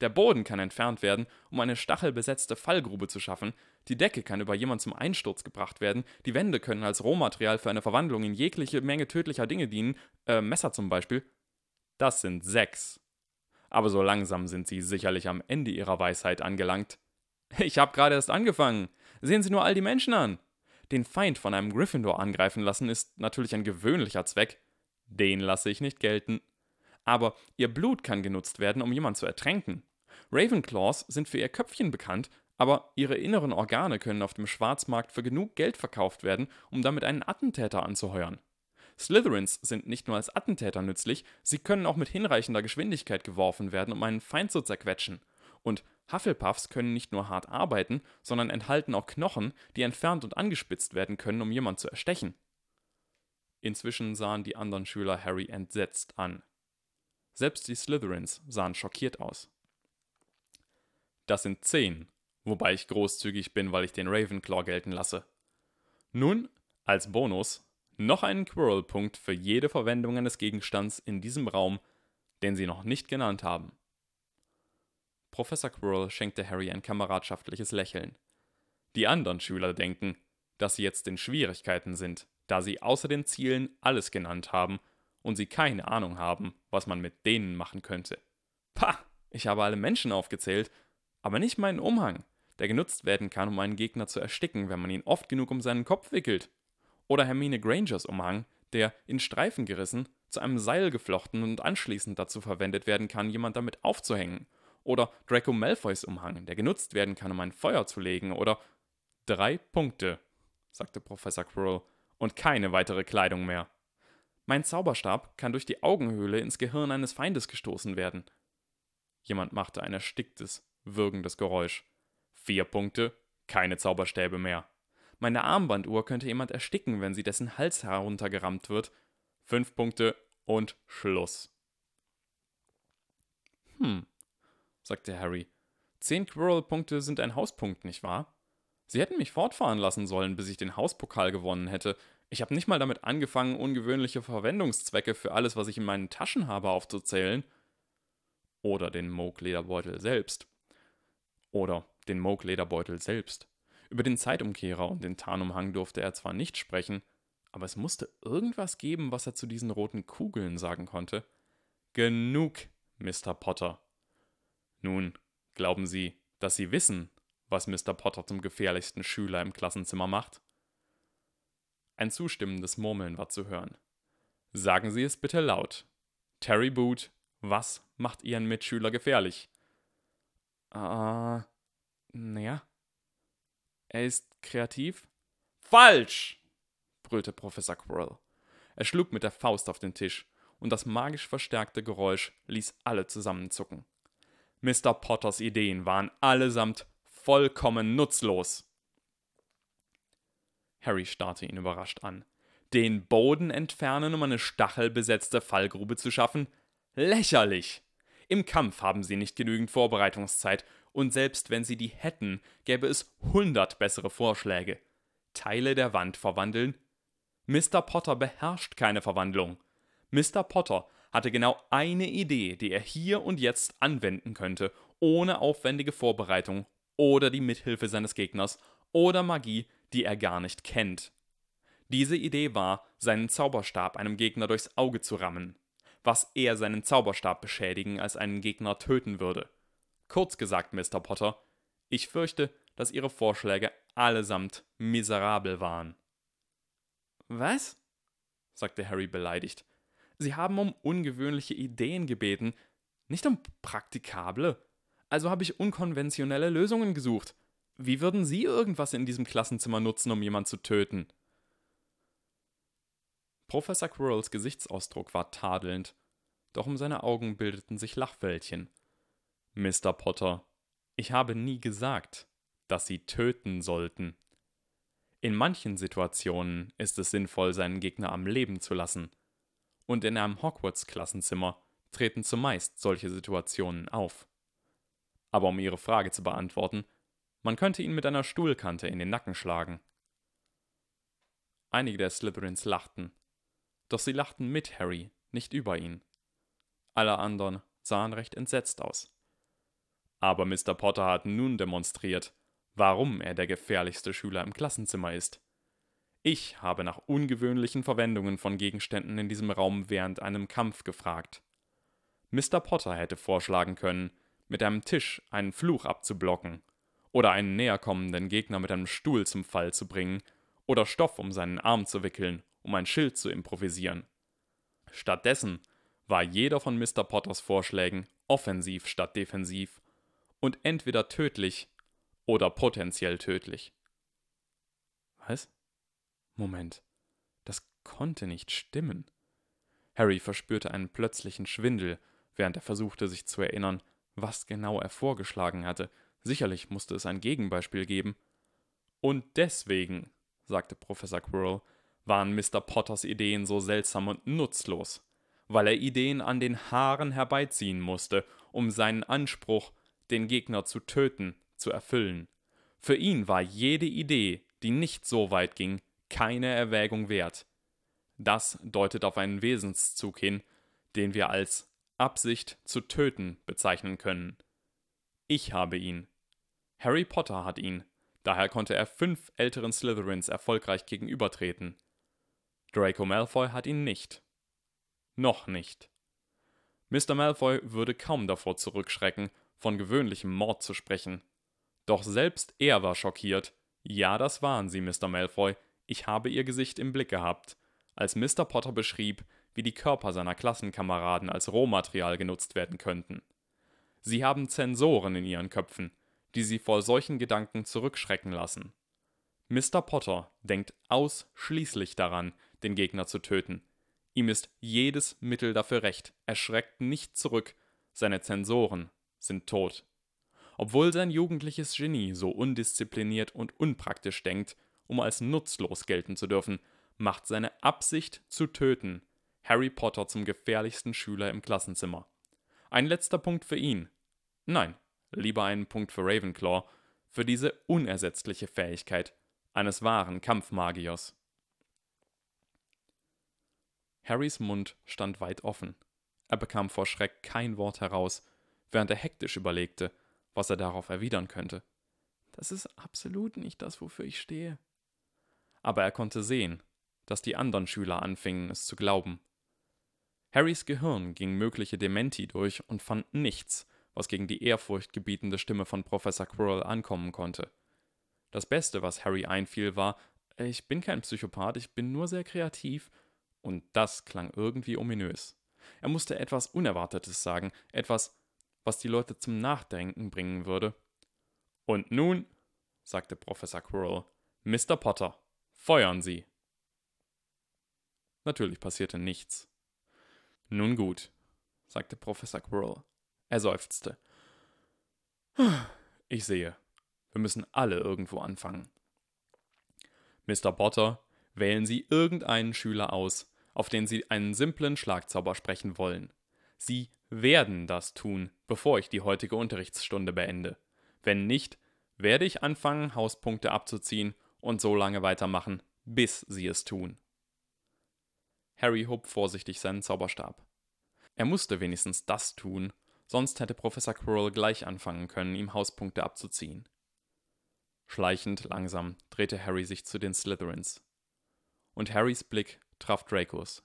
Der Boden kann entfernt werden, um eine stachelbesetzte Fallgrube zu schaffen, die Decke kann über jemand zum Einsturz gebracht werden, die Wände können als Rohmaterial für eine Verwandlung in jegliche Menge tödlicher Dinge dienen, äh, Messer zum Beispiel. Das sind sechs. Aber so langsam sind sie sicherlich am Ende ihrer Weisheit angelangt. Ich hab gerade erst angefangen. Sehen Sie nur all die Menschen an. Den Feind von einem Gryffindor angreifen lassen ist natürlich ein gewöhnlicher Zweck. Den lasse ich nicht gelten. Aber ihr Blut kann genutzt werden, um jemanden zu ertränken. Ravenclaws sind für ihr Köpfchen bekannt, aber ihre inneren Organe können auf dem Schwarzmarkt für genug Geld verkauft werden, um damit einen Attentäter anzuheuern. Slytherins sind nicht nur als Attentäter nützlich, sie können auch mit hinreichender Geschwindigkeit geworfen werden, um einen Feind zu zerquetschen. Und Hufflepuffs können nicht nur hart arbeiten, sondern enthalten auch Knochen, die entfernt und angespitzt werden können, um jemanden zu erstechen. Inzwischen sahen die anderen Schüler Harry entsetzt an. Selbst die Slytherins sahen schockiert aus. Das sind zehn, wobei ich großzügig bin, weil ich den Ravenclaw gelten lasse. Nun, als Bonus, noch einen Quirrell-Punkt für jede Verwendung eines Gegenstands in diesem Raum, den Sie noch nicht genannt haben. Professor Quirrell schenkte Harry ein kameradschaftliches Lächeln. Die anderen Schüler denken, dass sie jetzt in Schwierigkeiten sind, da sie außer den Zielen alles genannt haben und sie keine Ahnung haben, was man mit denen machen könnte. Pah, ich habe alle Menschen aufgezählt, aber nicht meinen Umhang, der genutzt werden kann, um einen Gegner zu ersticken, wenn man ihn oft genug um seinen Kopf wickelt. Oder Hermine Grangers Umhang, der, in Streifen gerissen, zu einem Seil geflochten und anschließend dazu verwendet werden kann, jemand damit aufzuhängen. Oder Draco Malfoys Umhang, der genutzt werden kann, um ein Feuer zu legen. Oder drei Punkte, sagte Professor Quirrell, und keine weitere Kleidung mehr. Mein Zauberstab kann durch die Augenhöhle ins Gehirn eines Feindes gestoßen werden. Jemand machte ein ersticktes, würgendes Geräusch. Vier Punkte, keine Zauberstäbe mehr. Meine Armbanduhr könnte jemand ersticken, wenn sie dessen Hals heruntergerammt wird. Fünf Punkte und Schluss. Hm, sagte Harry. Zehn Quirrell-Punkte sind ein Hauspunkt, nicht wahr? Sie hätten mich fortfahren lassen sollen, bis ich den Hauspokal gewonnen hätte. Ich habe nicht mal damit angefangen, ungewöhnliche Verwendungszwecke für alles, was ich in meinen Taschen habe, aufzuzählen. Oder den Moog-Lederbeutel selbst. Oder den Moog-Lederbeutel selbst. Über den Zeitumkehrer und den Tarnumhang durfte er zwar nicht sprechen, aber es musste irgendwas geben, was er zu diesen roten Kugeln sagen konnte. Genug, Mr. Potter. Nun, glauben Sie, dass Sie wissen, was Mr. Potter zum gefährlichsten Schüler im Klassenzimmer macht? Ein zustimmendes Murmeln war zu hören. Sagen Sie es bitte laut. Terry Boot, was macht Ihren Mitschüler gefährlich? Ah, uh, naja. Er ist kreativ? Falsch! brüllte Professor Quirrell. Er schlug mit der Faust auf den Tisch, und das magisch verstärkte Geräusch ließ alle zusammenzucken. Mr. Potters Ideen waren allesamt vollkommen nutzlos. Harry starrte ihn überrascht an. Den Boden entfernen, um eine stachelbesetzte Fallgrube zu schaffen? Lächerlich! Im Kampf haben sie nicht genügend Vorbereitungszeit, und selbst wenn sie die hätten, gäbe es hundert bessere Vorschläge. Teile der Wand verwandeln? Mr. Potter beherrscht keine Verwandlung. Mr. Potter hatte genau eine Idee, die er hier und jetzt anwenden könnte, ohne aufwendige Vorbereitung oder die Mithilfe seines Gegners oder Magie, die er gar nicht kennt. Diese Idee war, seinen Zauberstab einem Gegner durchs Auge zu rammen, was eher seinen Zauberstab beschädigen als einen Gegner töten würde. Kurz gesagt, Mr. Potter, ich fürchte, dass Ihre Vorschläge allesamt miserabel waren. Was? sagte Harry beleidigt. Sie haben um ungewöhnliche Ideen gebeten, nicht um praktikable. Also habe ich unkonventionelle Lösungen gesucht. Wie würden Sie irgendwas in diesem Klassenzimmer nutzen, um jemanden zu töten? Professor Quirrells Gesichtsausdruck war tadelnd, doch um seine Augen bildeten sich Lachwäldchen. Mr. Potter, ich habe nie gesagt, dass Sie töten sollten. In manchen Situationen ist es sinnvoll, seinen Gegner am Leben zu lassen. Und in einem Hogwarts-Klassenzimmer treten zumeist solche Situationen auf. Aber um Ihre Frage zu beantworten, man könnte ihn mit einer Stuhlkante in den Nacken schlagen. Einige der Slytherins lachten, doch sie lachten mit Harry, nicht über ihn. Alle anderen sahen recht entsetzt aus. Aber Mr. Potter hat nun demonstriert, warum er der gefährlichste Schüler im Klassenzimmer ist. Ich habe nach ungewöhnlichen Verwendungen von Gegenständen in diesem Raum während einem Kampf gefragt. Mr. Potter hätte vorschlagen können, mit einem Tisch einen Fluch abzublocken, oder einen näherkommenden Gegner mit einem Stuhl zum Fall zu bringen, oder Stoff um seinen Arm zu wickeln, um ein Schild zu improvisieren. Stattdessen war jeder von Mr. Potters Vorschlägen offensiv statt defensiv und entweder tödlich oder potenziell tödlich. Was? Moment, das konnte nicht stimmen. Harry verspürte einen plötzlichen Schwindel, während er versuchte, sich zu erinnern, was genau er vorgeschlagen hatte. Sicherlich musste es ein Gegenbeispiel geben. Und deswegen, sagte Professor Quirrell, waren Mr. Potters Ideen so seltsam und nutzlos, weil er Ideen an den Haaren herbeiziehen musste, um seinen Anspruch, den Gegner zu töten, zu erfüllen. Für ihn war jede Idee, die nicht so weit ging, keine Erwägung wert. Das deutet auf einen Wesenszug hin, den wir als Absicht zu töten bezeichnen können. Ich habe ihn. Harry Potter hat ihn, daher konnte er fünf älteren Slytherins erfolgreich gegenübertreten. Draco Malfoy hat ihn nicht. Noch nicht. Mr. Malfoy würde kaum davor zurückschrecken, von gewöhnlichem Mord zu sprechen. Doch selbst er war schockiert. Ja, das waren sie, Mr. Malfoy. Ich habe ihr Gesicht im Blick gehabt, als Mr. Potter beschrieb, wie die Körper seiner Klassenkameraden als Rohmaterial genutzt werden könnten. Sie haben Zensoren in ihren Köpfen, die sie vor solchen Gedanken zurückschrecken lassen. Mr. Potter denkt ausschließlich daran, den Gegner zu töten. Ihm ist jedes Mittel dafür recht, er schreckt nicht zurück, seine Zensoren sind tot. Obwohl sein jugendliches Genie so undiszipliniert und unpraktisch denkt, um als nutzlos gelten zu dürfen, macht seine Absicht zu töten Harry Potter zum gefährlichsten Schüler im Klassenzimmer. Ein letzter Punkt für ihn. Nein, lieber einen Punkt für Ravenclaw, für diese unersetzliche Fähigkeit eines wahren Kampfmagiers. Harrys Mund stand weit offen. Er bekam vor Schreck kein Wort heraus, während er hektisch überlegte, was er darauf erwidern könnte. Das ist absolut nicht das, wofür ich stehe. Aber er konnte sehen, dass die anderen Schüler anfingen, es zu glauben. Harrys Gehirn ging mögliche Dementi durch und fand nichts, was gegen die ehrfurchtgebietende Stimme von Professor Quirrell ankommen konnte. Das Beste, was Harry einfiel, war, ich bin kein Psychopath, ich bin nur sehr kreativ Und das klang irgendwie ominös. Er musste etwas Unerwartetes sagen, etwas, was die Leute zum Nachdenken bringen würde. Und nun, sagte Professor Quirrell, Mr. Potter, feuern Sie. Natürlich passierte nichts. Nun gut, sagte Professor Quirrell. Er seufzte. Ich sehe. Wir müssen alle irgendwo anfangen. Mr. Potter, wählen Sie irgendeinen Schüler aus, auf den Sie einen simplen Schlagzauber sprechen wollen. Sie werden das tun, bevor ich die heutige Unterrichtsstunde beende. Wenn nicht, werde ich anfangen, Hauspunkte abzuziehen und so lange weitermachen, bis Sie es tun. Harry hob vorsichtig seinen Zauberstab. Er musste wenigstens das tun, sonst hätte Professor Quirrell gleich anfangen können, ihm Hauspunkte abzuziehen. Schleichend langsam drehte Harry sich zu den Slytherins. Und Harrys Blick traf Dracos.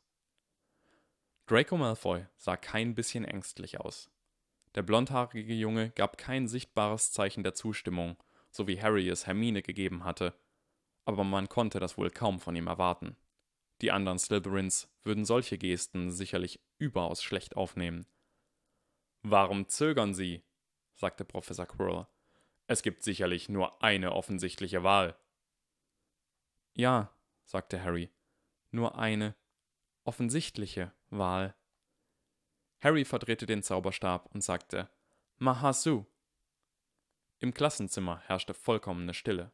Draco Malfoy sah kein bisschen ängstlich aus. Der blondhaarige Junge gab kein sichtbares Zeichen der Zustimmung, so wie Harry es Hermine gegeben hatte, aber man konnte das wohl kaum von ihm erwarten. Die anderen Slytherins würden solche Gesten sicherlich überaus schlecht aufnehmen. Warum zögern Sie? sagte Professor Quirrell. Es gibt sicherlich nur eine offensichtliche Wahl. Ja, sagte Harry, nur eine offensichtliche Wahl. Harry verdrehte den Zauberstab und sagte Mahasu. Im Klassenzimmer herrschte vollkommene Stille.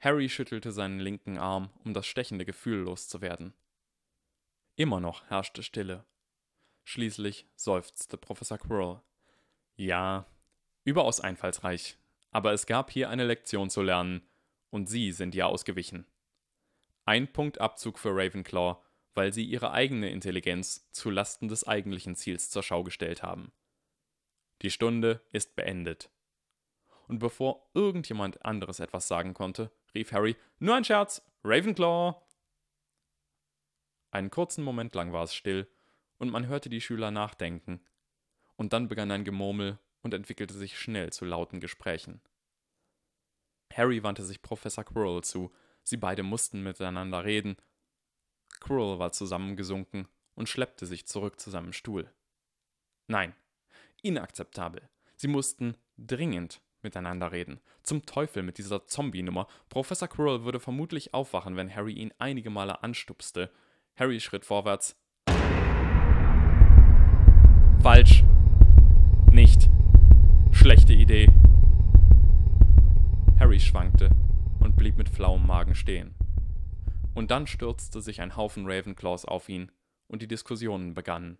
Harry schüttelte seinen linken Arm, um das stechende Gefühl loszuwerden. Immer noch herrschte Stille. Schließlich seufzte Professor Quirrell. Ja, überaus einfallsreich, aber es gab hier eine Lektion zu lernen, und Sie sind ja ausgewichen. Ein Punkt Abzug für Ravenclaw, weil sie ihre eigene Intelligenz zu Lasten des eigentlichen Ziels zur Schau gestellt haben. Die Stunde ist beendet. Und bevor irgendjemand anderes etwas sagen konnte, rief Harry: Nur ein Scherz! Ravenclaw! Einen kurzen Moment lang war es still, und man hörte die Schüler nachdenken. Und dann begann ein Gemurmel und entwickelte sich schnell zu lauten Gesprächen. Harry wandte sich Professor Quirrell zu, sie beide mussten miteinander reden. Quirrell war zusammengesunken und schleppte sich zurück zu seinem Stuhl. Nein, inakzeptabel. Sie mussten dringend miteinander reden. Zum Teufel mit dieser Zombie-Nummer. Professor Quirrell würde vermutlich aufwachen, wenn Harry ihn einige Male anstupste. Harry schritt vorwärts. Falsch. Nicht. Schlechte Idee. Harry schwankte und blieb mit flauem Magen stehen. Und dann stürzte sich ein Haufen Ravenclaws auf ihn, und die Diskussionen begannen.